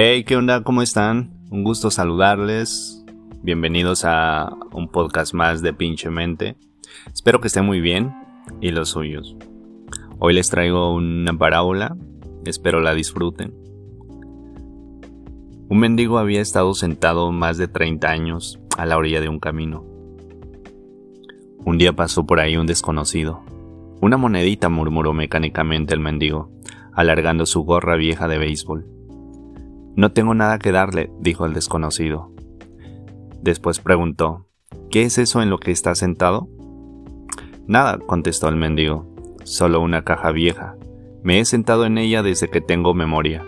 Hey, ¿qué onda? ¿Cómo están? Un gusto saludarles. Bienvenidos a un podcast más de Pinche Mente. Espero que estén muy bien y los suyos. Hoy les traigo una parábola. Espero la disfruten. Un mendigo había estado sentado más de 30 años a la orilla de un camino. Un día pasó por ahí un desconocido. Una monedita murmuró mecánicamente el mendigo, alargando su gorra vieja de béisbol. No tengo nada que darle, dijo el desconocido. Después preguntó, ¿Qué es eso en lo que está sentado? Nada, contestó el mendigo, solo una caja vieja. Me he sentado en ella desde que tengo memoria.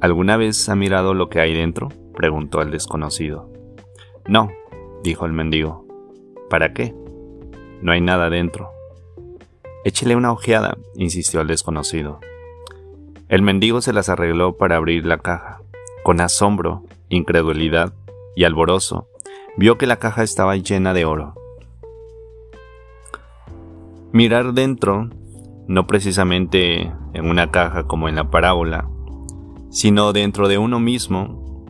¿Alguna vez ha mirado lo que hay dentro? preguntó el desconocido. No, dijo el mendigo. ¿Para qué? No hay nada dentro. Échele una ojeada, insistió el desconocido. El mendigo se las arregló para abrir la caja. Con asombro, incredulidad y alborozo, vio que la caja estaba llena de oro. Mirar dentro, no precisamente en una caja como en la parábola, sino dentro de uno mismo,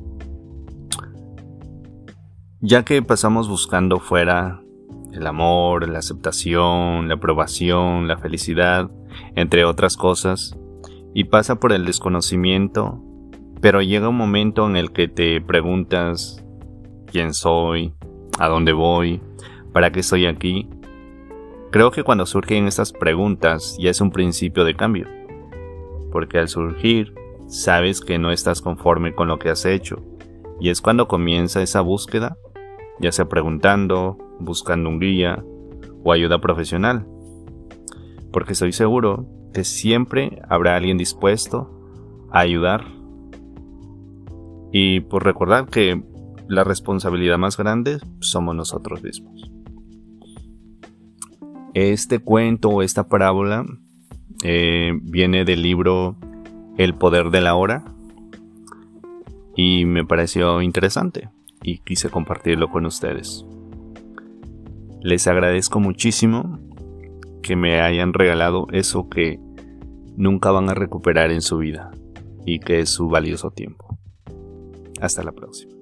ya que pasamos buscando fuera el amor, la aceptación, la aprobación, la felicidad, entre otras cosas, y pasa por el desconocimiento, pero llega un momento en el que te preguntas quién soy, a dónde voy, para qué estoy aquí. Creo que cuando surgen estas preguntas ya es un principio de cambio, porque al surgir sabes que no estás conforme con lo que has hecho, y es cuando comienza esa búsqueda, ya sea preguntando, buscando un guía o ayuda profesional. Porque estoy seguro siempre habrá alguien dispuesto a ayudar. Y por recordar que la responsabilidad más grande somos nosotros mismos. Este cuento o esta parábola eh, viene del libro El poder de la hora y me pareció interesante y quise compartirlo con ustedes. Les agradezco muchísimo que me hayan regalado eso que nunca van a recuperar en su vida y que es su valioso tiempo. Hasta la próxima.